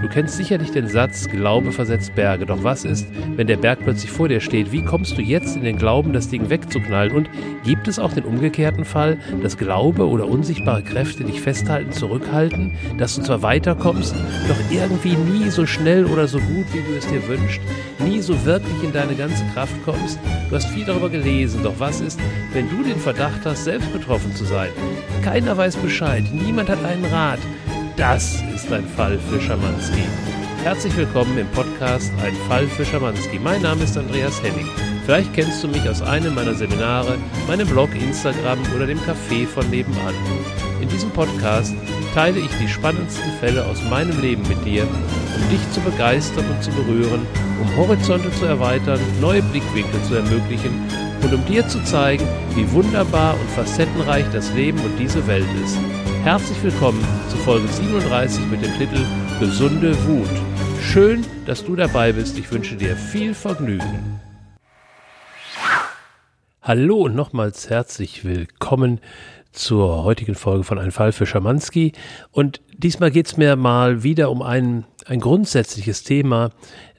Du kennst sicherlich den Satz, Glaube versetzt Berge. Doch was ist, wenn der Berg plötzlich vor dir steht? Wie kommst du jetzt in den Glauben, das Ding wegzuknallen? Und gibt es auch den umgekehrten Fall, dass Glaube oder unsichtbare Kräfte dich festhalten, zurückhalten, dass du zwar weiterkommst, doch irgendwie nie so schnell oder so gut, wie du es dir wünschst, nie so wirklich in deine ganze Kraft kommst? Du hast viel darüber gelesen, doch was ist, wenn du den Verdacht hast, selbst betroffen zu sein? Keiner weiß Bescheid, niemand hat einen Rat. Das ist ein Fall für Schamanski. Herzlich willkommen im Podcast Ein Fall für Schamanski. Mein Name ist Andreas Henning. Vielleicht kennst du mich aus einem meiner Seminare, meinem Blog, Instagram oder dem Café von nebenan. In diesem Podcast teile ich die spannendsten Fälle aus meinem Leben mit dir, um dich zu begeistern und zu berühren, um Horizonte zu erweitern, neue Blickwinkel zu ermöglichen und um dir zu zeigen, wie wunderbar und facettenreich das Leben und diese Welt ist. Herzlich willkommen zu Folge 37 mit dem Titel Gesunde Wut. Schön, dass du dabei bist. Ich wünsche dir viel Vergnügen. Hallo und nochmals herzlich willkommen zur heutigen Folge von Ein Fall für Schamanski. Und diesmal geht es mir mal wieder um ein, ein grundsätzliches Thema,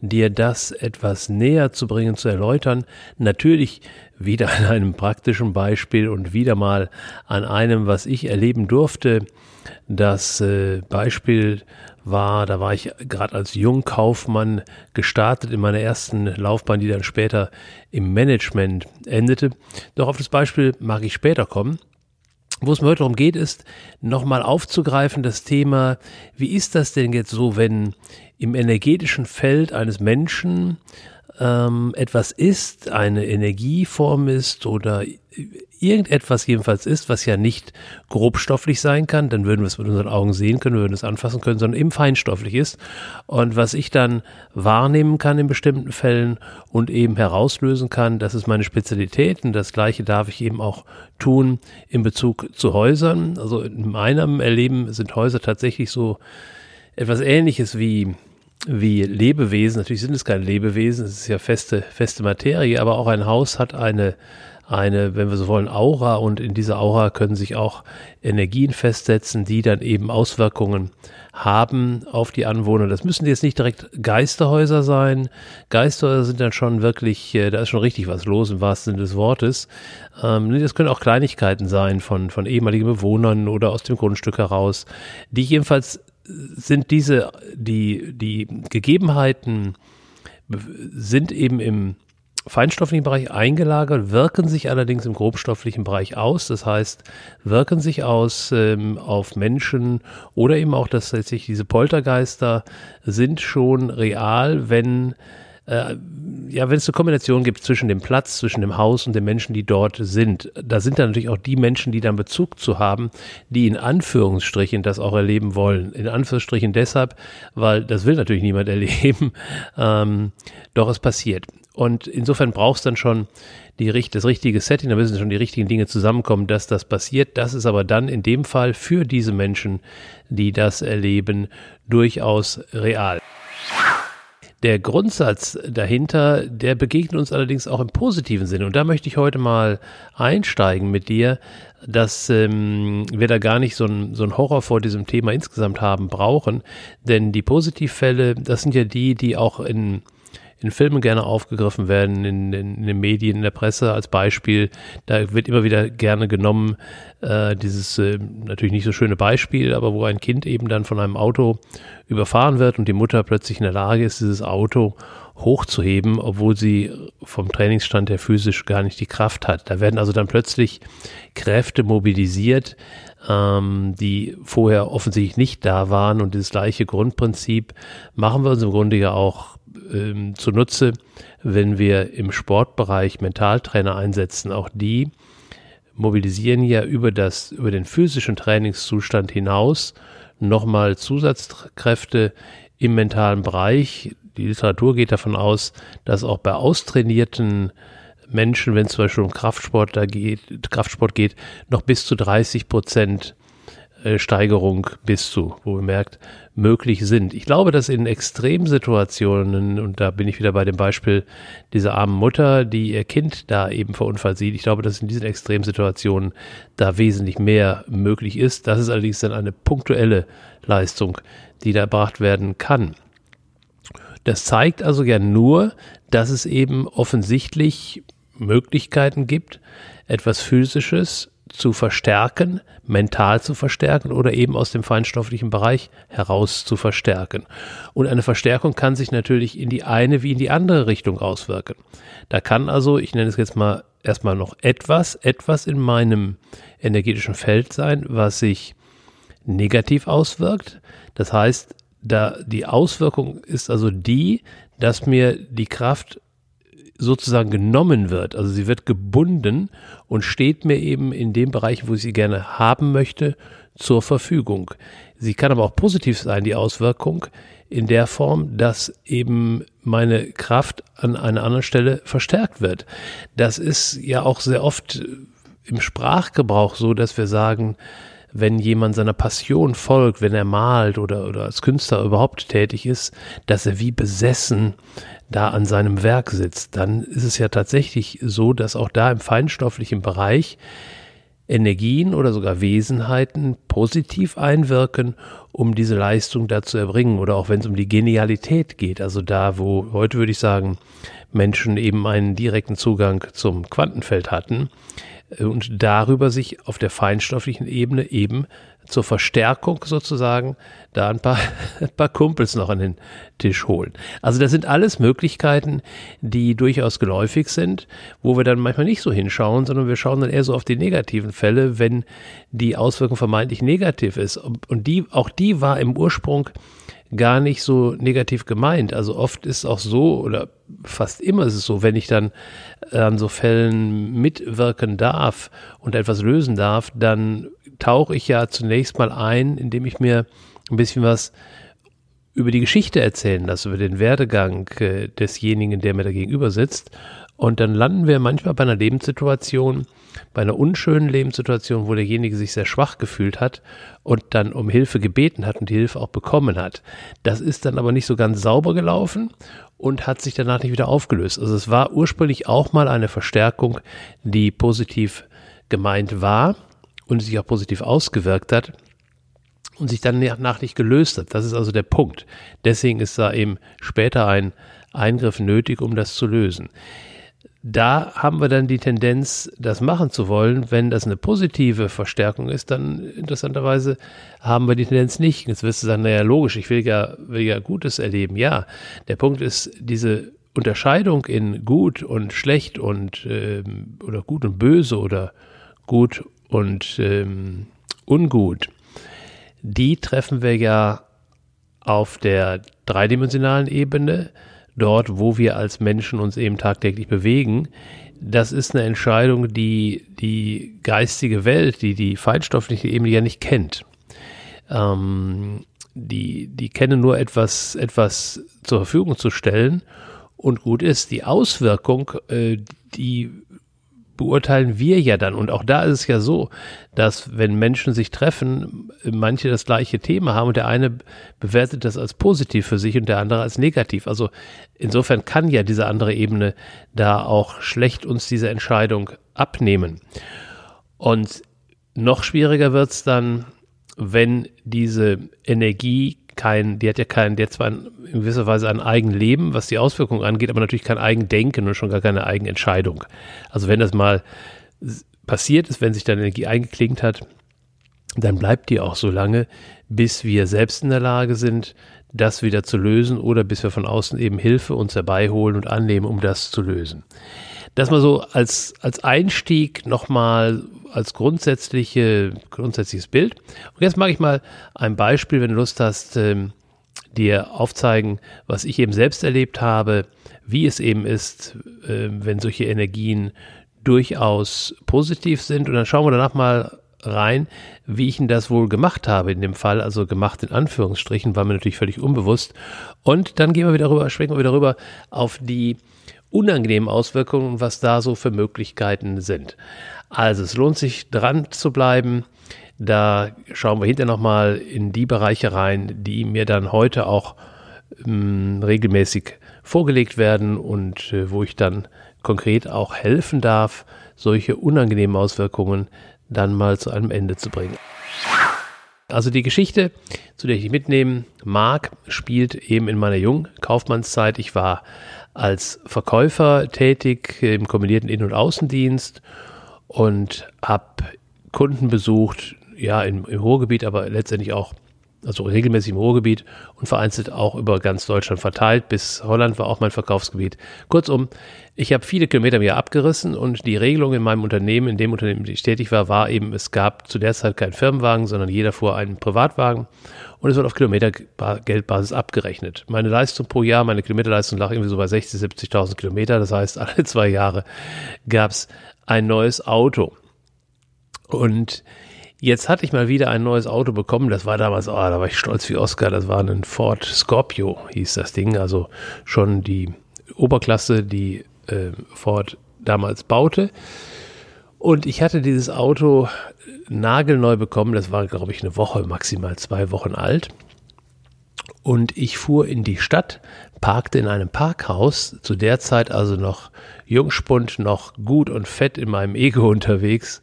dir das etwas näher zu bringen, zu erläutern. Natürlich wieder an einem praktischen Beispiel und wieder mal an einem, was ich erleben durfte. Das äh, Beispiel war, da war ich gerade als Jungkaufmann gestartet in meiner ersten Laufbahn, die dann später im Management endete. Doch auf das Beispiel mag ich später kommen. Wo es mir heute darum geht, ist nochmal aufzugreifen das Thema, wie ist das denn jetzt so, wenn im energetischen Feld eines Menschen ähm, etwas ist, eine Energieform ist oder irgendetwas jedenfalls ist, was ja nicht grobstofflich sein kann, dann würden wir es mit unseren Augen sehen können, wir würden es anfassen können, sondern eben feinstofflich ist. Und was ich dann wahrnehmen kann in bestimmten Fällen und eben herauslösen kann, das ist meine Spezialität und das gleiche darf ich eben auch tun in Bezug zu Häusern. Also in meinem Erleben sind Häuser tatsächlich so etwas ähnliches wie wie Lebewesen. Natürlich sind es keine Lebewesen, es ist ja feste, feste Materie, aber auch ein Haus hat eine, eine, wenn wir so wollen, Aura und in dieser Aura können sich auch Energien festsetzen, die dann eben Auswirkungen haben auf die Anwohner. Das müssen jetzt nicht direkt Geisterhäuser sein. Geisterhäuser sind dann schon wirklich, äh, da ist schon richtig was los im wahrsten Sinne des Wortes. Ähm, das können auch Kleinigkeiten sein von, von ehemaligen Bewohnern oder aus dem Grundstück heraus, die jedenfalls sind diese, die, die Gegebenheiten sind eben im feinstofflichen Bereich eingelagert, wirken sich allerdings im grobstofflichen Bereich aus. Das heißt, wirken sich aus ähm, auf Menschen oder eben auch, dass letztlich diese Poltergeister sind schon real, wenn äh, ja, wenn es eine Kombination gibt zwischen dem Platz, zwischen dem Haus und den Menschen, die dort sind, da sind dann natürlich auch die Menschen, die dann Bezug zu haben, die in Anführungsstrichen das auch erleben wollen. In Anführungsstrichen deshalb, weil das will natürlich niemand erleben, ähm, doch es passiert. Und insofern brauchst dann schon die, das richtige Setting, da müssen schon die richtigen Dinge zusammenkommen, dass das passiert. Das ist aber dann in dem Fall für diese Menschen, die das erleben, durchaus real. Der Grundsatz dahinter, der begegnet uns allerdings auch im positiven Sinne. Und da möchte ich heute mal einsteigen mit dir, dass ähm, wir da gar nicht so ein, so Horror vor diesem Thema insgesamt haben brauchen. Denn die Positivfälle, das sind ja die, die auch in in Filmen gerne aufgegriffen werden, in, in, in, den Medien, in der Presse als Beispiel. Da wird immer wieder gerne genommen, äh, dieses äh, natürlich nicht so schöne Beispiel, aber wo ein Kind eben dann von einem Auto überfahren wird und die Mutter plötzlich in der Lage ist, dieses Auto hochzuheben, obwohl sie vom Trainingsstand her physisch gar nicht die Kraft hat. Da werden also dann plötzlich Kräfte mobilisiert, ähm, die vorher offensichtlich nicht da waren und das gleiche Grundprinzip machen wir uns im Grunde ja auch ähm, zunutze, wenn wir im Sportbereich Mentaltrainer einsetzen. Auch die mobilisieren ja über das, über den physischen Trainingszustand hinaus nochmal Zusatzkräfte im mentalen Bereich. Die Literatur geht davon aus, dass auch bei austrainierten Menschen, wenn es zum Beispiel um Kraftsport, da geht, Kraftsport geht, noch bis zu 30 Prozent Steigerung bis zu, wo bemerkt, möglich sind. Ich glaube, dass in Extremsituationen, und da bin ich wieder bei dem Beispiel dieser armen Mutter, die ihr Kind da eben verunfallt sieht, ich glaube, dass in diesen Extremsituationen da wesentlich mehr möglich ist. Das ist allerdings dann eine punktuelle Leistung, die da erbracht werden kann. Das zeigt also ja nur, dass es eben offensichtlich Möglichkeiten gibt, etwas Physisches zu verstärken, mental zu verstärken oder eben aus dem feinstofflichen Bereich heraus zu verstärken. Und eine Verstärkung kann sich natürlich in die eine wie in die andere Richtung auswirken. Da kann also, ich nenne es jetzt mal erstmal noch etwas, etwas in meinem energetischen Feld sein, was sich negativ auswirkt. Das heißt, da die Auswirkung ist also die, dass mir die Kraft sozusagen genommen wird. Also sie wird gebunden und steht mir eben in dem Bereich, wo ich sie gerne haben möchte, zur Verfügung. Sie kann aber auch positiv sein, die Auswirkung, in der Form, dass eben meine Kraft an einer anderen Stelle verstärkt wird. Das ist ja auch sehr oft im Sprachgebrauch so, dass wir sagen, wenn jemand seiner Passion folgt, wenn er malt oder, oder als Künstler überhaupt tätig ist, dass er wie besessen da an seinem Werk sitzt, dann ist es ja tatsächlich so, dass auch da im feinstofflichen Bereich Energien oder sogar Wesenheiten positiv einwirken, um diese Leistung da zu erbringen. Oder auch wenn es um die Genialität geht, also da, wo heute würde ich sagen, Menschen eben einen direkten Zugang zum Quantenfeld hatten, und darüber sich auf der feinstofflichen Ebene eben zur Verstärkung sozusagen da ein paar, ein paar Kumpels noch an den Tisch holen. Also das sind alles Möglichkeiten, die durchaus geläufig sind, wo wir dann manchmal nicht so hinschauen, sondern wir schauen dann eher so auf die negativen Fälle, wenn die Auswirkung vermeintlich negativ ist. Und die, auch die war im Ursprung gar nicht so negativ gemeint. Also oft ist auch so, oder fast immer ist es so, wenn ich dann an so Fällen mitwirken darf und etwas lösen darf, dann tauche ich ja zunächst mal ein, indem ich mir ein bisschen was über die Geschichte erzählen lasse, über den Werdegang äh, desjenigen, der mir da gegenüber sitzt. Und dann landen wir manchmal bei einer Lebenssituation, bei einer unschönen Lebenssituation, wo derjenige sich sehr schwach gefühlt hat und dann um Hilfe gebeten hat und die Hilfe auch bekommen hat. Das ist dann aber nicht so ganz sauber gelaufen und hat sich danach nicht wieder aufgelöst. Also es war ursprünglich auch mal eine Verstärkung, die positiv gemeint war und sich auch positiv ausgewirkt hat und sich dann nach nicht gelöst hat. Das ist also der Punkt. Deswegen ist da eben später ein Eingriff nötig, um das zu lösen da haben wir dann die Tendenz, das machen zu wollen. Wenn das eine positive Verstärkung ist, dann interessanterweise haben wir die Tendenz nicht. Jetzt wirst du sagen, naja, logisch, ich will ja, will ja Gutes erleben. Ja, der Punkt ist, diese Unterscheidung in gut und schlecht und ähm, oder gut und böse oder gut und ähm, ungut, die treffen wir ja auf der dreidimensionalen Ebene dort, wo wir als Menschen uns eben tagtäglich bewegen, das ist eine Entscheidung, die die geistige Welt, die die feinstoffliche Ebene ja nicht kennt. Ähm, die, die kennen nur etwas, etwas zur Verfügung zu stellen und gut ist. Die Auswirkung, äh, die beurteilen wir ja dann. Und auch da ist es ja so, dass wenn Menschen sich treffen, manche das gleiche Thema haben und der eine bewertet das als positiv für sich und der andere als negativ. Also insofern kann ja diese andere Ebene da auch schlecht uns diese Entscheidung abnehmen. Und noch schwieriger wird es dann, wenn diese Energie kein, die hat ja kein, die hat zwar in gewisser Weise ein Eigenleben, was die Auswirkungen angeht, aber natürlich kein Eigendenken und schon gar keine Eigenentscheidung. Also wenn das mal passiert ist, wenn sich dann Energie eingeklingt hat, dann bleibt die auch so lange, bis wir selbst in der Lage sind, das wieder zu lösen oder bis wir von außen eben Hilfe uns herbeiholen und annehmen, um das zu lösen. Das mal so als, als Einstieg nochmal als grundsätzliche, grundsätzliches Bild. Und jetzt mache ich mal ein Beispiel, wenn du Lust hast, ähm, dir aufzeigen, was ich eben selbst erlebt habe, wie es eben ist, äh, wenn solche Energien durchaus positiv sind. Und dann schauen wir danach mal rein, wie ich denn das wohl gemacht habe in dem Fall, also gemacht in Anführungsstrichen, war mir natürlich völlig unbewusst. Und dann gehen wir wieder rüber, schwenken wir wieder rüber auf die unangenehmen Auswirkungen, was da so für Möglichkeiten sind. Also es lohnt sich dran zu bleiben, Da schauen wir hinterher nochmal in die Bereiche rein, die mir dann heute auch ähm, regelmäßig vorgelegt werden und äh, wo ich dann konkret auch helfen darf, solche unangenehmen Auswirkungen dann mal zu einem Ende zu bringen. Also die Geschichte, zu der ich mitnehmen mag, spielt eben in meiner jungen Kaufmannszeit. Ich war als Verkäufer tätig im kombinierten Innen- und Außendienst und habe Kunden besucht, ja, im, im Ruhrgebiet, aber letztendlich auch also regelmäßig im Ruhrgebiet und vereinzelt auch über ganz Deutschland verteilt. Bis Holland war auch mein Verkaufsgebiet. Kurzum, ich habe viele Kilometer mir abgerissen und die Regelung in meinem Unternehmen, in dem Unternehmen, in dem ich tätig war, war eben, es gab zu der Zeit keinen Firmenwagen, sondern jeder fuhr einen Privatwagen und es wird auf Kilometergeldbasis abgerechnet. Meine Leistung pro Jahr, meine Kilometerleistung lag irgendwie so bei 60.000, 70.000 Kilometer. Das heißt, alle zwei Jahre gab es ein neues Auto. Und Jetzt hatte ich mal wieder ein neues Auto bekommen. Das war damals, oh, da war ich stolz wie Oscar. Das war ein Ford Scorpio, hieß das Ding. Also schon die Oberklasse, die äh, Ford damals baute. Und ich hatte dieses Auto nagelneu bekommen. Das war, glaube ich, eine Woche, maximal zwei Wochen alt. Und ich fuhr in die Stadt, parkte in einem Parkhaus, zu der Zeit also noch Jungspund, noch gut und fett in meinem Ego unterwegs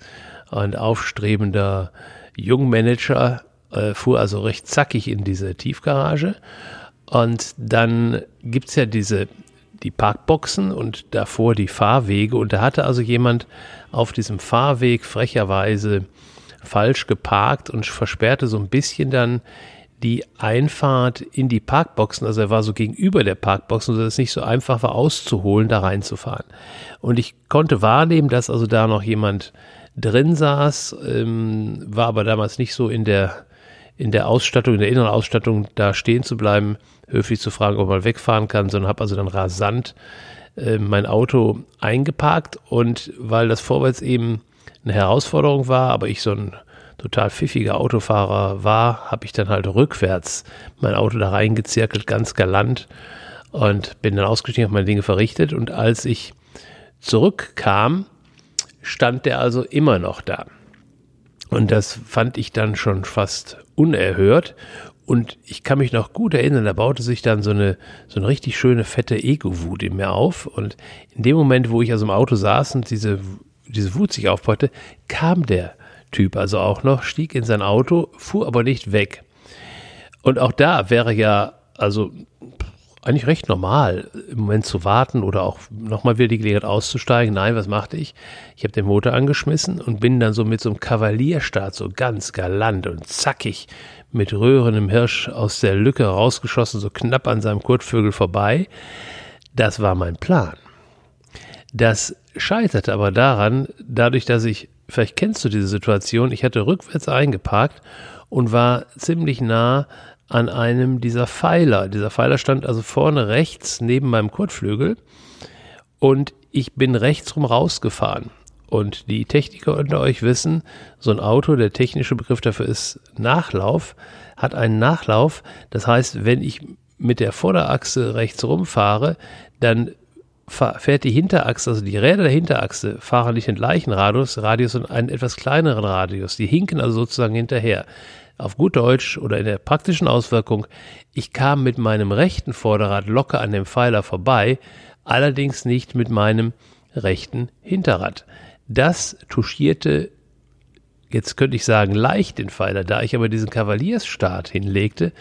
ein aufstrebender Jungmanager, äh, fuhr also recht zackig in diese Tiefgarage. Und dann gibt es ja diese, die Parkboxen und davor die Fahrwege. Und da hatte also jemand auf diesem Fahrweg frecherweise falsch geparkt und versperrte so ein bisschen dann die Einfahrt in die Parkboxen. Also er war so gegenüber der Parkboxen, sodass es nicht so einfach war auszuholen, da reinzufahren. Und ich konnte wahrnehmen, dass also da noch jemand drin saß, ähm, war aber damals nicht so in der, in der Ausstattung, in der inneren Ausstattung da stehen zu bleiben, höflich zu fragen, ob man wegfahren kann, sondern habe also dann rasant äh, mein Auto eingeparkt und weil das vorwärts eben eine Herausforderung war, aber ich so ein total pfiffiger Autofahrer war, habe ich dann halt rückwärts mein Auto da reingezirkelt, ganz galant und bin dann ausgestiegen, habe meine Dinge verrichtet und als ich zurückkam, stand der also immer noch da. Und das fand ich dann schon fast unerhört. Und ich kann mich noch gut erinnern, da baute sich dann so eine, so eine richtig schöne fette Ego-Wut in mir auf. Und in dem Moment, wo ich also im Auto saß und diese, diese Wut sich aufbaute, kam der Typ also auch noch, stieg in sein Auto, fuhr aber nicht weg. Und auch da wäre ja, also eigentlich recht normal, im Moment zu warten oder auch nochmal wieder die Gelegenheit auszusteigen. Nein, was machte ich? Ich habe den Motor angeschmissen und bin dann so mit so einem Kavalierstart so ganz galant und zackig mit röhrendem Hirsch aus der Lücke rausgeschossen, so knapp an seinem Kurtvögel vorbei. Das war mein Plan. Das scheiterte aber daran, dadurch, dass ich, vielleicht kennst du diese Situation, ich hatte rückwärts eingeparkt und war ziemlich nah an einem dieser Pfeiler. Dieser Pfeiler stand also vorne rechts neben meinem Kotflügel und ich bin rechtsrum rausgefahren. Und die Techniker unter euch wissen, so ein Auto, der technische Begriff dafür ist Nachlauf, hat einen Nachlauf. Das heißt, wenn ich mit der Vorderachse rechts rumfahre, dann fährt die Hinterachse, also die Räder der Hinterachse, fahren nicht den gleichen Radius, Radius und einen etwas kleineren Radius. Die hinken also sozusagen hinterher auf gut Deutsch oder in der praktischen Auswirkung, ich kam mit meinem rechten Vorderrad locker an dem Pfeiler vorbei, allerdings nicht mit meinem rechten Hinterrad. Das touchierte, jetzt könnte ich sagen, leicht den Pfeiler, da ich aber diesen Kavaliersstart hinlegte,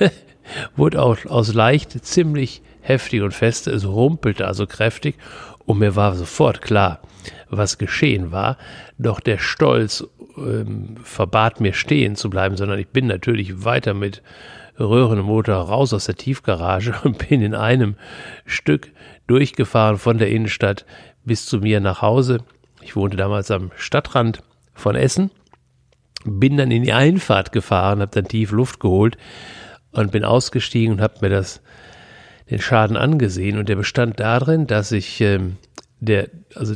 wurde auch aus leicht ziemlich heftig und feste, es rumpelte also kräftig und mir war sofort klar, was geschehen war, doch der Stolz ähm, verbat mir stehen zu bleiben, sondern ich bin natürlich weiter mit röhrendem Motor raus aus der Tiefgarage und bin in einem Stück durchgefahren von der Innenstadt bis zu mir nach Hause. Ich wohnte damals am Stadtrand von Essen, bin dann in die Einfahrt gefahren, habe dann tief Luft geholt und bin ausgestiegen und habe mir das den Schaden angesehen und der bestand darin, dass ich ähm, der also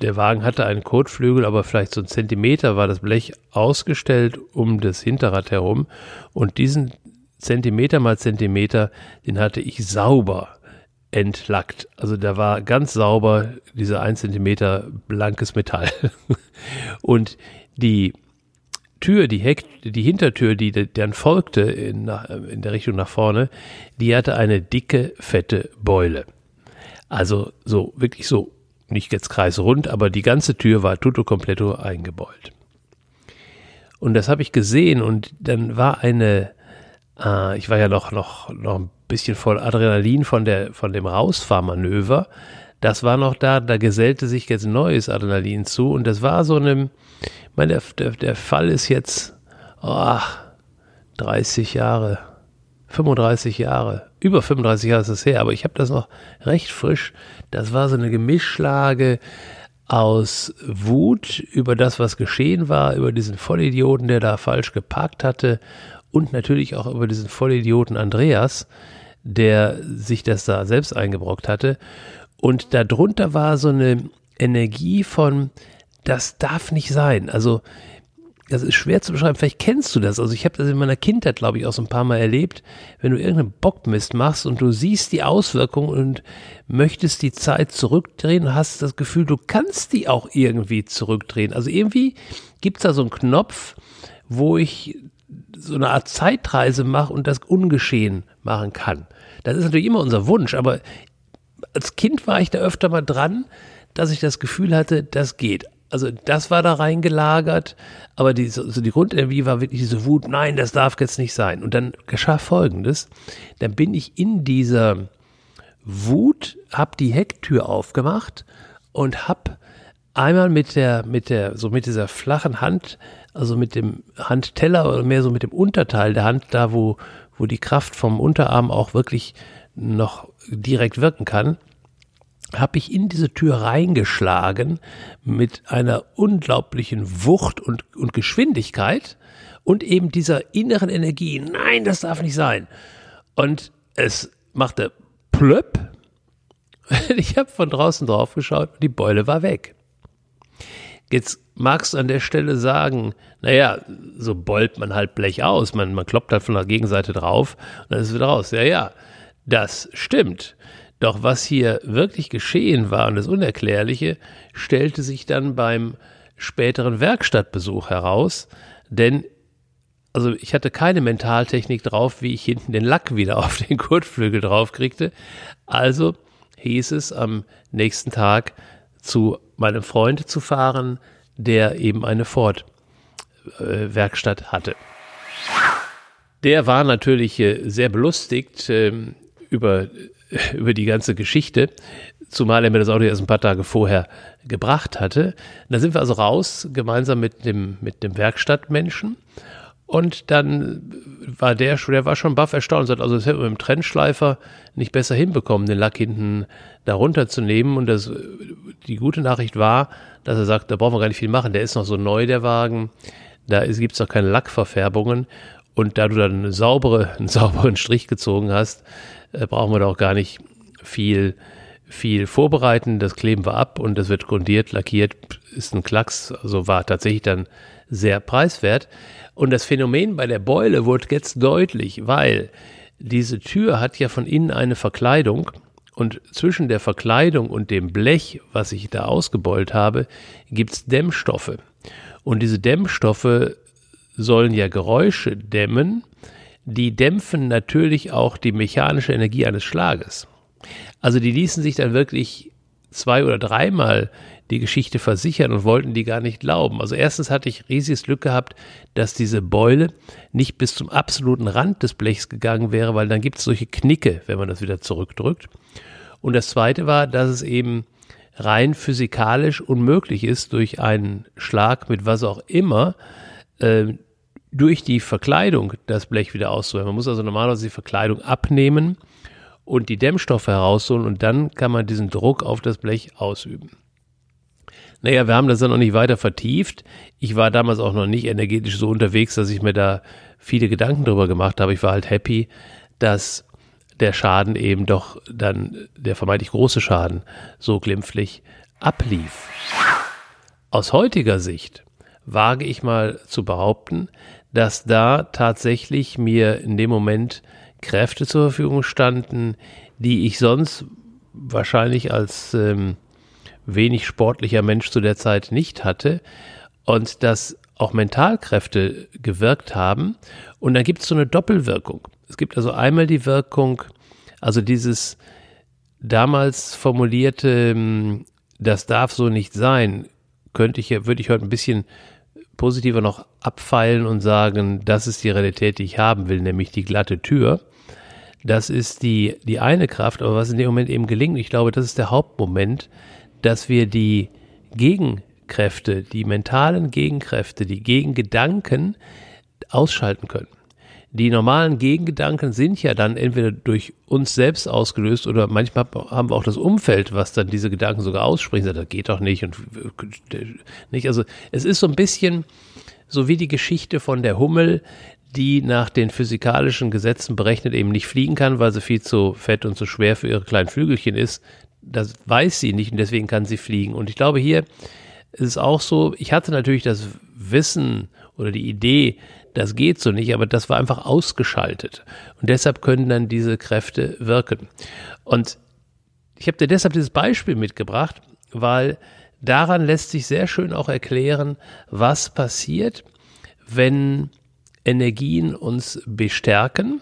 der Wagen hatte einen Kotflügel, aber vielleicht so ein Zentimeter war das Blech ausgestellt um das Hinterrad herum. Und diesen Zentimeter mal Zentimeter, den hatte ich sauber entlackt. Also da war ganz sauber dieser ein Zentimeter blankes Metall. Und die Tür, die Heck, die Hintertür, die dann folgte in, in der Richtung nach vorne, die hatte eine dicke, fette Beule. Also so, wirklich so, nicht jetzt kreisrund, aber die ganze Tür war tutto completo eingebeult. Und das habe ich gesehen und dann war eine, äh, ich war ja noch, noch, noch ein bisschen voll Adrenalin von, der, von dem Rausfahrmanöver. Das war noch da, da gesellte sich jetzt neues Adrenalin zu und das war so eine, ich meine, der, der, der Fall ist jetzt oh, 30 Jahre, 35 Jahre, über 35 Jahre ist es her, aber ich habe das noch recht frisch. Das war so eine Gemischlage aus Wut über das, was geschehen war, über diesen Vollidioten, der da falsch geparkt hatte und natürlich auch über diesen Vollidioten Andreas, der sich das da selbst eingebrockt hatte. Und darunter war so eine Energie von, das darf nicht sein. Also, das ist schwer zu beschreiben. Vielleicht kennst du das. Also, ich habe das in meiner Kindheit, glaube ich, auch so ein paar Mal erlebt. Wenn du irgendeinen Bockmist machst und du siehst die Auswirkungen und möchtest die Zeit zurückdrehen, hast das Gefühl, du kannst die auch irgendwie zurückdrehen. Also, irgendwie gibt es da so einen Knopf, wo ich so eine Art Zeitreise mache und das ungeschehen machen kann. Das ist natürlich immer unser Wunsch, aber als Kind war ich da öfter mal dran, dass ich das Gefühl hatte, das geht. Also das war da reingelagert, aber die, also die Grundenergie war wirklich diese Wut, nein, das darf jetzt nicht sein. Und dann geschah Folgendes, dann bin ich in dieser Wut, hab die Hecktür aufgemacht und hab einmal mit der, mit der, so mit dieser flachen Hand, also mit dem Handteller oder mehr so mit dem Unterteil der Hand, da wo, wo die Kraft vom Unterarm auch wirklich noch direkt wirken kann, habe ich in diese Tür reingeschlagen mit einer unglaublichen Wucht und, und Geschwindigkeit und eben dieser inneren Energie. Nein, das darf nicht sein. Und es machte plöpp. Ich habe von draußen drauf geschaut und die Beule war weg. Jetzt magst du an der Stelle sagen, naja, so beult man halt Blech aus. Man, man kloppt halt von der Gegenseite drauf und dann ist es wieder raus. Ja, ja, das stimmt. Doch was hier wirklich geschehen war und das Unerklärliche, stellte sich dann beim späteren Werkstattbesuch heraus, denn also ich hatte keine Mentaltechnik drauf, wie ich hinten den Lack wieder auf den Kotflügel drauf kriegte. Also hieß es am nächsten Tag zu meinem Freund zu fahren, der eben eine Ford-Werkstatt äh, hatte. Der war natürlich äh, sehr belustigt, ähm, über, über die ganze Geschichte, zumal er mir das Auto erst ein paar Tage vorher gebracht hatte. Da sind wir also raus, gemeinsam mit dem, mit dem Werkstattmenschen. Und dann war der schon, der war schon baff erstaunt und sagt, also das hätten wir mit dem Trennschleifer nicht besser hinbekommen, den Lack hinten darunter zu nehmen. Und das, die gute Nachricht war, dass er sagt, da brauchen wir gar nicht viel machen. Der ist noch so neu, der Wagen. Da gibt es noch keine Lackverfärbungen. Und da du dann eine saubere, einen sauberen Strich gezogen hast, äh, brauchen wir da auch gar nicht viel, viel vorbereiten. Das kleben wir ab und das wird grundiert, lackiert, ist ein Klacks, also war tatsächlich dann sehr preiswert. Und das Phänomen bei der Beule wurde jetzt deutlich, weil diese Tür hat ja von innen eine Verkleidung und zwischen der Verkleidung und dem Blech, was ich da ausgebeult habe, gibt's Dämmstoffe. Und diese Dämmstoffe sollen ja Geräusche dämmen die dämpfen natürlich auch die mechanische Energie eines Schlages. Also die ließen sich dann wirklich zwei oder dreimal die Geschichte versichern und wollten die gar nicht glauben. Also erstens hatte ich riesiges Glück gehabt, dass diese Beule nicht bis zum absoluten Rand des Blechs gegangen wäre, weil dann gibt es solche Knicke, wenn man das wieder zurückdrückt. Und das zweite war, dass es eben rein physikalisch unmöglich ist, durch einen Schlag mit was auch immer äh, durch die Verkleidung das Blech wieder auszuholen. Man muss also normalerweise die Verkleidung abnehmen und die Dämmstoffe herausholen und dann kann man diesen Druck auf das Blech ausüben. Naja, wir haben das dann noch nicht weiter vertieft. Ich war damals auch noch nicht energetisch so unterwegs, dass ich mir da viele Gedanken drüber gemacht habe. Ich war halt happy, dass der Schaden eben doch dann, der vermeintlich große Schaden, so glimpflich ablief. Aus heutiger Sicht wage ich mal zu behaupten, dass da tatsächlich mir in dem Moment Kräfte zur Verfügung standen, die ich sonst wahrscheinlich als ähm, wenig sportlicher Mensch zu der Zeit nicht hatte. Und dass auch Mentalkräfte gewirkt haben. Und dann gibt es so eine Doppelwirkung. Es gibt also einmal die Wirkung, also dieses damals formulierte, hm, das darf so nicht sein, könnte ich, würde ich heute ein bisschen positiver noch abfeilen und sagen, das ist die Realität, die ich haben will, nämlich die glatte Tür. Das ist die, die eine Kraft, aber was in dem Moment eben gelingt, ich glaube, das ist der Hauptmoment, dass wir die Gegenkräfte, die mentalen Gegenkräfte, die Gegengedanken ausschalten können. Die normalen Gegengedanken sind ja dann entweder durch uns selbst ausgelöst oder manchmal haben wir auch das Umfeld, was dann diese Gedanken sogar ausspricht, sagt, das geht doch nicht und nicht. Also es ist so ein bisschen so wie die Geschichte von der Hummel, die nach den physikalischen Gesetzen berechnet eben nicht fliegen kann, weil sie viel zu fett und zu schwer für ihre kleinen Flügelchen ist. Das weiß sie nicht und deswegen kann sie fliegen. Und ich glaube, hier ist es auch so, ich hatte natürlich das Wissen oder die Idee, das geht so nicht, aber das war einfach ausgeschaltet. Und deshalb können dann diese Kräfte wirken. Und ich habe dir deshalb dieses Beispiel mitgebracht, weil daran lässt sich sehr schön auch erklären, was passiert, wenn Energien uns bestärken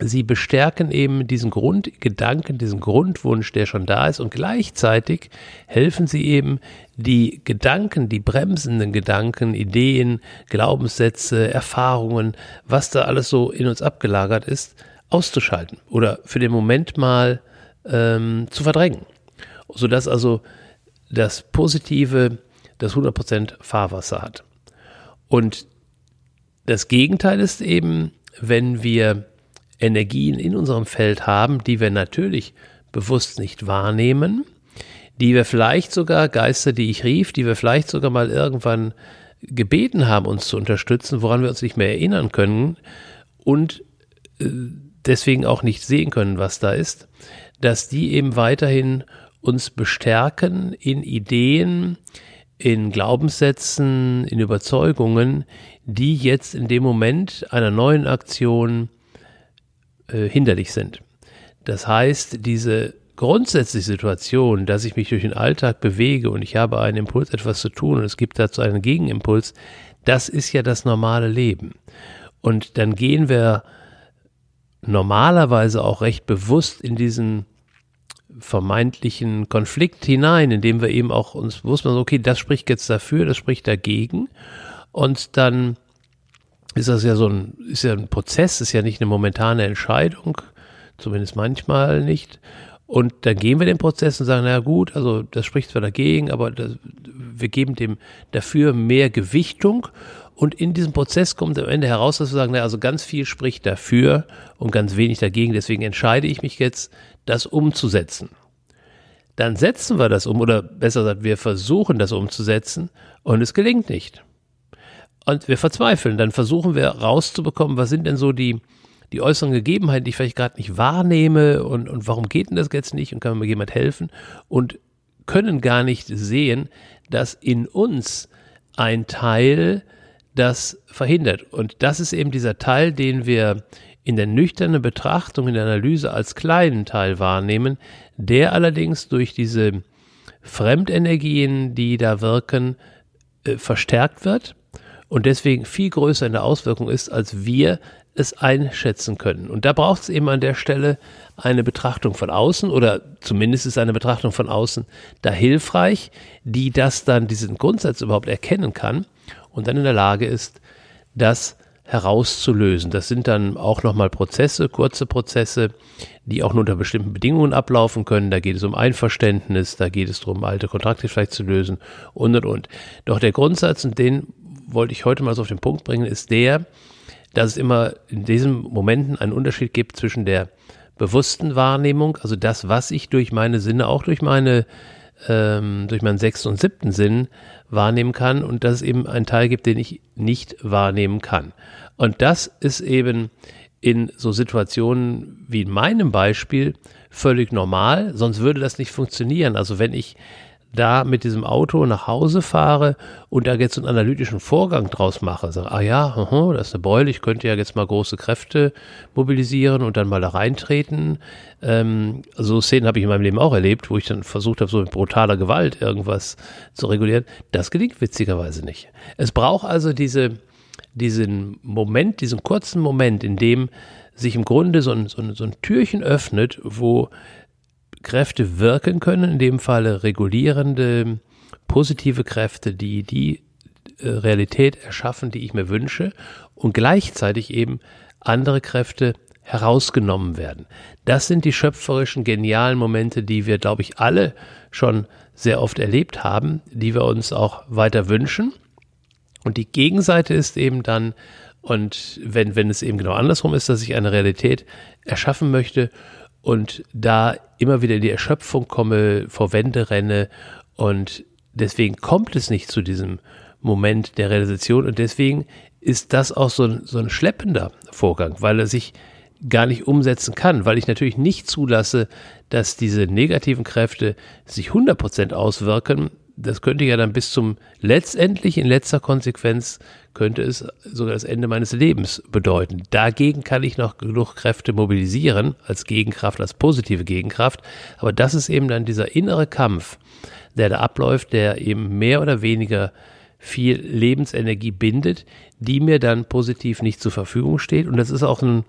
sie bestärken eben diesen Grundgedanken, diesen Grundwunsch, der schon da ist und gleichzeitig helfen sie eben, die Gedanken, die bremsenden Gedanken, Ideen, Glaubenssätze, Erfahrungen, was da alles so in uns abgelagert ist, auszuschalten oder für den Moment mal ähm, zu verdrängen, sodass also das Positive das 100% Fahrwasser hat. Und das Gegenteil ist eben, wenn wir Energien in unserem Feld haben, die wir natürlich bewusst nicht wahrnehmen, die wir vielleicht sogar, Geister, die ich rief, die wir vielleicht sogar mal irgendwann gebeten haben, uns zu unterstützen, woran wir uns nicht mehr erinnern können und äh, deswegen auch nicht sehen können, was da ist, dass die eben weiterhin uns bestärken in Ideen, in Glaubenssätzen, in Überzeugungen, die jetzt in dem Moment einer neuen Aktion äh, hinderlich sind. Das heißt, diese grundsätzliche Situation, dass ich mich durch den Alltag bewege und ich habe einen Impuls, etwas zu tun und es gibt dazu einen Gegenimpuls, das ist ja das normale Leben. Und dann gehen wir normalerweise auch recht bewusst in diesen vermeintlichen Konflikt hinein, indem wir eben auch uns bewusst machen, okay, das spricht jetzt dafür, das spricht dagegen. Und dann ist das ja so ein, ist ja ein Prozess, ist ja nicht eine momentane Entscheidung, zumindest manchmal nicht. Und dann gehen wir den Prozess und sagen, na gut, also das spricht zwar dagegen, aber das, wir geben dem dafür mehr Gewichtung. Und in diesem Prozess kommt am Ende heraus, dass wir sagen, na also ganz viel spricht dafür und ganz wenig dagegen. Deswegen entscheide ich mich jetzt, das umzusetzen. Dann setzen wir das um, oder besser gesagt, wir versuchen das umzusetzen und es gelingt nicht und wir verzweifeln. Dann versuchen wir rauszubekommen, was sind denn so die, die äußeren Gegebenheiten, die ich vielleicht gerade nicht wahrnehme und, und warum geht denn das jetzt nicht und kann mir jemand helfen und können gar nicht sehen, dass in uns ein Teil das verhindert. Und das ist eben dieser Teil, den wir in der nüchternen Betrachtung, in der Analyse als kleinen Teil wahrnehmen, der allerdings durch diese Fremdenergien, die da wirken, äh, verstärkt wird und deswegen viel größer in der Auswirkung ist, als wir es einschätzen können. Und da braucht es eben an der Stelle eine Betrachtung von außen oder zumindest ist eine Betrachtung von außen da hilfreich, die das dann diesen Grundsatz überhaupt erkennen kann und dann in der Lage ist, das herauszulösen. Das sind dann auch nochmal Prozesse, kurze Prozesse, die auch nur unter bestimmten Bedingungen ablaufen können. Da geht es um Einverständnis, da geht es darum, alte Kontrakte vielleicht zu lösen und und und. Doch der Grundsatz, und den wollte ich heute mal so auf den Punkt bringen, ist der, dass es immer in diesen Momenten einen Unterschied gibt zwischen der bewussten Wahrnehmung, also das, was ich durch meine Sinne, auch durch meine, ähm, durch meinen sechsten und siebten Sinn wahrnehmen kann und dass es eben einen Teil gibt, den ich nicht wahrnehmen kann. Und das ist eben in so Situationen wie in meinem Beispiel völlig normal, sonst würde das nicht funktionieren. Also wenn ich da mit diesem Auto nach Hause fahre und da jetzt einen analytischen Vorgang draus mache, sage, ah ja, das ist eine Beule, ich könnte ja jetzt mal große Kräfte mobilisieren und dann mal da reintreten. Ähm, so Szenen habe ich in meinem Leben auch erlebt, wo ich dann versucht habe, so mit brutaler Gewalt irgendwas zu regulieren. Das gelingt witzigerweise nicht. Es braucht also diese, diesen Moment, diesen kurzen Moment, in dem sich im Grunde so ein, so ein, so ein Türchen öffnet, wo Kräfte wirken können, in dem Falle regulierende, positive Kräfte, die die äh, Realität erschaffen, die ich mir wünsche und gleichzeitig eben andere Kräfte herausgenommen werden. Das sind die schöpferischen, genialen Momente, die wir, glaube ich, alle schon sehr oft erlebt haben, die wir uns auch weiter wünschen. Und die Gegenseite ist eben dann, und wenn, wenn es eben genau andersrum ist, dass ich eine Realität erschaffen möchte und da immer wieder in die Erschöpfung komme, vor Wände renne und deswegen kommt es nicht zu diesem Moment der Realisation und deswegen ist das auch so ein, so ein schleppender Vorgang, weil er sich gar nicht umsetzen kann, weil ich natürlich nicht zulasse, dass diese negativen Kräfte sich 100% auswirken. Das könnte ja dann bis zum letztendlich in letzter Konsequenz könnte es sogar das Ende meines Lebens bedeuten. Dagegen kann ich noch genug Kräfte mobilisieren, als Gegenkraft, als positive Gegenkraft. Aber das ist eben dann dieser innere Kampf, der da abläuft, der eben mehr oder weniger viel Lebensenergie bindet, die mir dann positiv nicht zur Verfügung steht. Und das ist auch ein,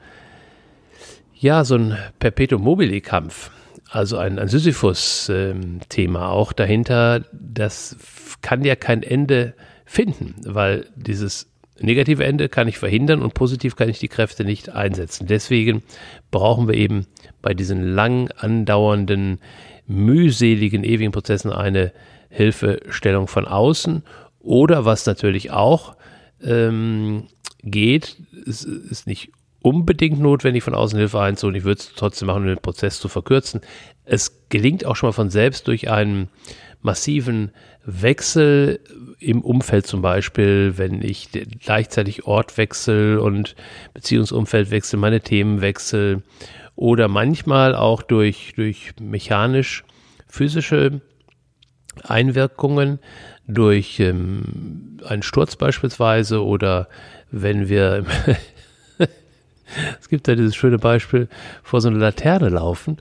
ja, so ein Perpetuum mobile Kampf. Also ein, ein Sisyphus-Thema auch dahinter. Das kann ja kein Ende finden, weil dieses negative Ende kann ich verhindern und positiv kann ich die Kräfte nicht einsetzen. Deswegen brauchen wir eben bei diesen lang andauernden, mühseligen, ewigen Prozessen eine Hilfestellung von außen oder was natürlich auch ähm, geht, ist, ist nicht unbedingt notwendig, von außen Hilfe einzuholen. Ich würde es trotzdem machen, um den Prozess zu verkürzen. Es gelingt auch schon mal von selbst durch einen massiven Wechsel im Umfeld zum Beispiel, wenn ich gleichzeitig Ort wechsle und Beziehungsumfeld wechsle, meine Themen wechsle oder manchmal auch durch, durch mechanisch-physische Einwirkungen, durch ähm, einen Sturz beispielsweise oder wenn wir, es gibt ja dieses schöne Beispiel, vor so einer Laterne laufen,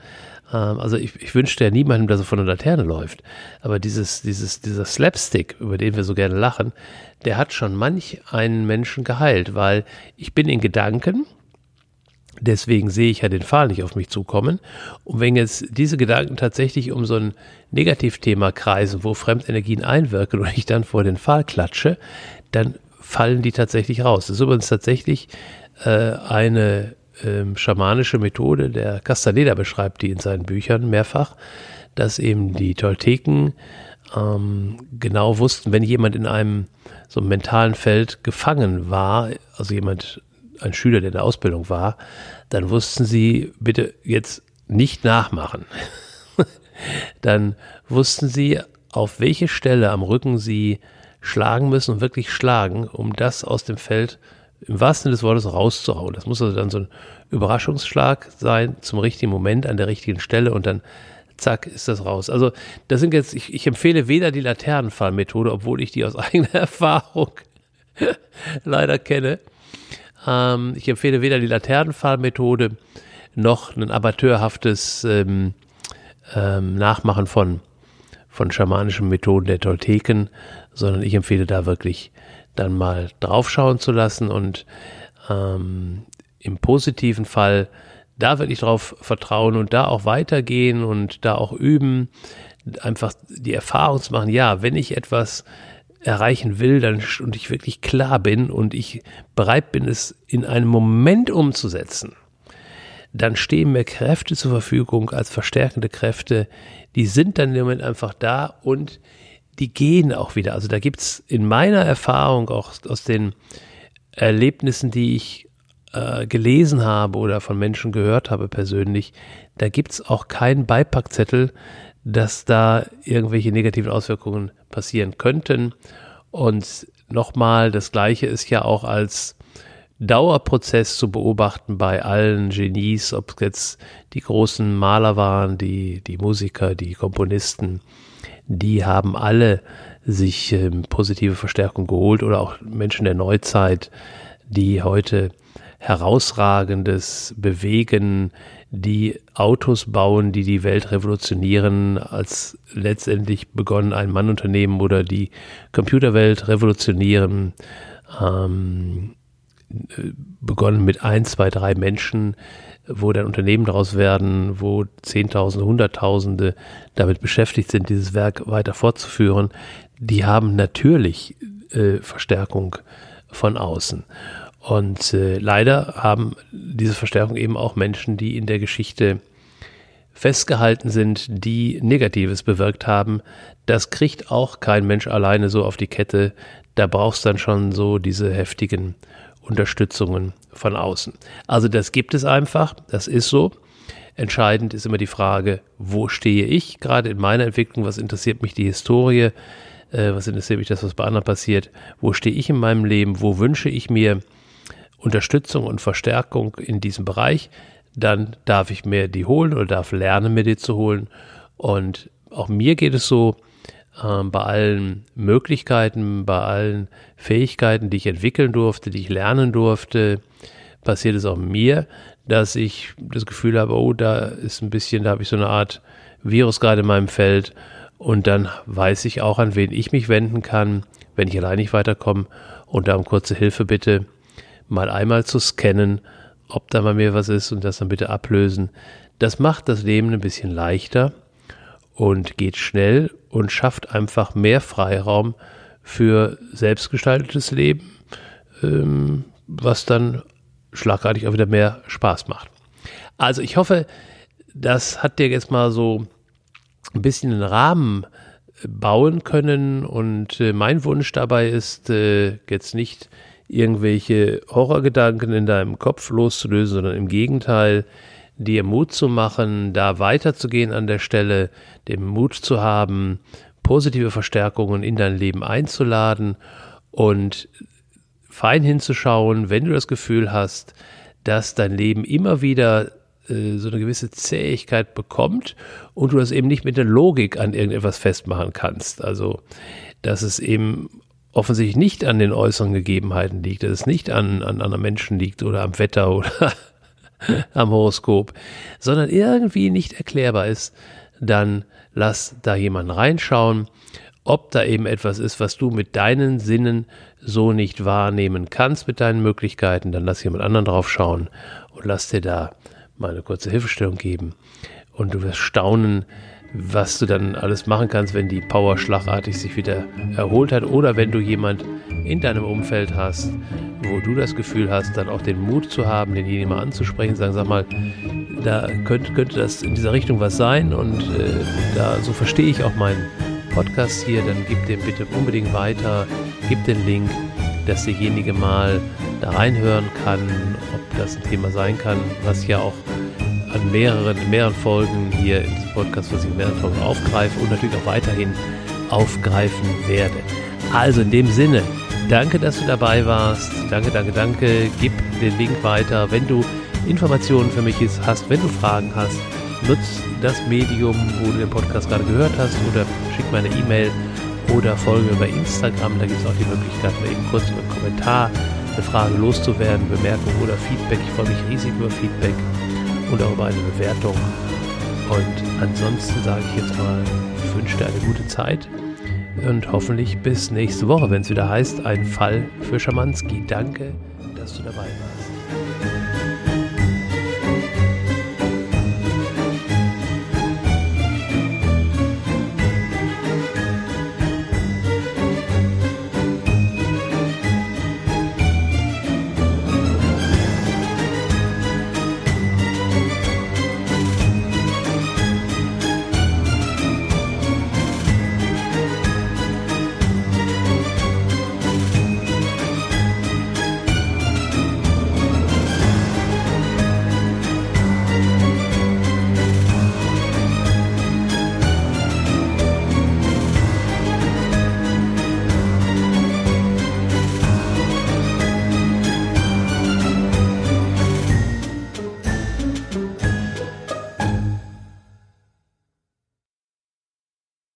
ähm, also ich, ich wünschte ja niemandem, dass er von der Laterne läuft. Aber dieses, dieses, dieser Slapstick, über den wir so gerne lachen, der hat schon manch einen Menschen geheilt, weil ich bin in Gedanken, Deswegen sehe ich ja den Pfahl nicht auf mich zukommen. Und wenn jetzt diese Gedanken tatsächlich um so ein Negativthema kreisen, wo Fremdenergien einwirken und ich dann vor den Pfahl klatsche, dann fallen die tatsächlich raus. Das ist übrigens tatsächlich eine ähm, schamanische Methode. Der Castaneda beschreibt die in seinen Büchern mehrfach, dass eben die Tolteken ähm, genau wussten, wenn jemand in einem so einem mentalen Feld gefangen war, also jemand, ein Schüler, der in der Ausbildung war, dann wussten sie, bitte jetzt nicht nachmachen. dann wussten sie, auf welche Stelle am Rücken sie schlagen müssen und wirklich schlagen, um das aus dem Feld im wahrsten Sinne des Wortes rauszuhauen. Das muss also dann so ein Überraschungsschlag sein zum richtigen Moment an der richtigen Stelle und dann zack ist das raus. Also das sind jetzt, ich, ich empfehle weder die Laternenfallmethode, obwohl ich die aus eigener Erfahrung leider kenne. Ähm, ich empfehle weder die Laternenfallmethode noch ein amateurhaftes ähm, ähm, Nachmachen von, von schamanischen Methoden der Tolteken, sondern ich empfehle da wirklich dann mal draufschauen zu lassen und ähm, im positiven Fall da wirklich drauf vertrauen und da auch weitergehen und da auch üben, einfach die Erfahrung zu machen, ja, wenn ich etwas erreichen will, dann und ich wirklich klar bin und ich bereit bin, es in einem Moment umzusetzen, dann stehen mir Kräfte zur Verfügung als verstärkende Kräfte, die sind dann im Moment einfach da und die gehen auch wieder. Also da gibt es in meiner Erfahrung auch aus den Erlebnissen, die ich äh, gelesen habe oder von Menschen gehört habe persönlich, da gibt es auch keinen Beipackzettel, dass da irgendwelche negativen Auswirkungen passieren könnten. Und nochmal, das Gleiche ist ja auch als Dauerprozess zu beobachten bei allen Genies, ob es jetzt die großen Maler waren, die, die Musiker, die Komponisten, die haben alle sich ähm, positive Verstärkung geholt oder auch Menschen der Neuzeit, die heute herausragendes bewegen, die Autos bauen, die die Welt revolutionieren, als letztendlich begonnen ein Mannunternehmen oder die Computerwelt revolutionieren, ähm, begonnen mit ein, zwei, drei Menschen, wo dann Unternehmen daraus werden, wo Zehntausende, Hunderttausende damit beschäftigt sind, dieses Werk weiter fortzuführen, die haben natürlich äh, Verstärkung von außen. Und äh, leider haben diese Verstärkung eben auch Menschen, die in der Geschichte festgehalten sind, die Negatives bewirkt haben. Das kriegt auch kein Mensch alleine so auf die Kette. Da brauchst dann schon so diese heftigen Unterstützungen von außen. Also das gibt es einfach, das ist so. Entscheidend ist immer die Frage, wo stehe ich gerade in meiner Entwicklung, was interessiert mich die Historie, äh, was interessiert mich das, was bei anderen passiert, wo stehe ich in meinem Leben, wo wünsche ich mir Unterstützung und Verstärkung in diesem Bereich, dann darf ich mir die holen oder darf lernen, mir die zu holen. Und auch mir geht es so, äh, bei allen Möglichkeiten, bei allen Fähigkeiten, die ich entwickeln durfte, die ich lernen durfte, passiert es auch mir, dass ich das Gefühl habe, oh, da ist ein bisschen, da habe ich so eine Art Virus gerade in meinem Feld. Und dann weiß ich auch, an wen ich mich wenden kann, wenn ich allein nicht weiterkomme und da um kurze Hilfe bitte mal einmal zu scannen, ob da bei mir was ist und das dann bitte ablösen. Das macht das Leben ein bisschen leichter und geht schnell und schafft einfach mehr Freiraum für selbstgestaltetes Leben, ähm, was dann schlagartig auch wieder mehr Spaß macht. Also ich hoffe, das hat dir jetzt mal so ein bisschen einen Rahmen bauen können und äh, mein Wunsch dabei ist äh, jetzt nicht irgendwelche Horrorgedanken in deinem Kopf loszulösen, sondern im Gegenteil, dir Mut zu machen, da weiterzugehen an der Stelle, den Mut zu haben, positive Verstärkungen in dein Leben einzuladen und fein hinzuschauen, wenn du das Gefühl hast, dass dein Leben immer wieder äh, so eine gewisse Zähigkeit bekommt und du das eben nicht mit der Logik an irgendetwas festmachen kannst. Also, dass es eben offensichtlich nicht an den äußeren Gegebenheiten liegt, dass es nicht an, an anderen Menschen liegt oder am Wetter oder am Horoskop, sondern irgendwie nicht erklärbar ist, dann lass da jemanden reinschauen, ob da eben etwas ist, was du mit deinen Sinnen so nicht wahrnehmen kannst, mit deinen Möglichkeiten, dann lass jemand anderen drauf schauen und lass dir da mal eine kurze Hilfestellung geben. Und du wirst staunen, was du dann alles machen kannst, wenn die Power schlagartig sich wieder erholt hat oder wenn du jemand in deinem Umfeld hast, wo du das Gefühl hast, dann auch den Mut zu haben, denjenigen mal anzusprechen, sagen, sag mal, da könnte, könnte das in dieser Richtung was sein und äh, da so verstehe ich auch meinen Podcast hier, dann gib den bitte unbedingt weiter, gib den Link, dass derjenige mal da reinhören kann, ob das ein Thema sein kann, was ja auch an mehreren, in mehreren Folgen hier in diesem Podcast, was ich in mehreren Folgen aufgreife und natürlich auch weiterhin aufgreifen werde. Also in dem Sinne, danke, dass du dabei warst. Danke, danke, danke. Gib den Link weiter. Wenn du Informationen für mich hast, wenn du Fragen hast, nutz das Medium, wo du den Podcast gerade gehört hast oder schick mir eine E-Mail oder folge über Instagram. Da gibt es auch die Möglichkeit, mal eben kurz einen Kommentar, eine Frage loszuwerden, Bemerkung oder Feedback. Ich freue mich riesig über Feedback und auch über eine Bewertung. Und ansonsten sage ich jetzt mal, ich wünsche dir eine gute Zeit und hoffentlich bis nächste Woche, wenn es wieder heißt, ein Fall für Schamanski. Danke, dass du dabei warst.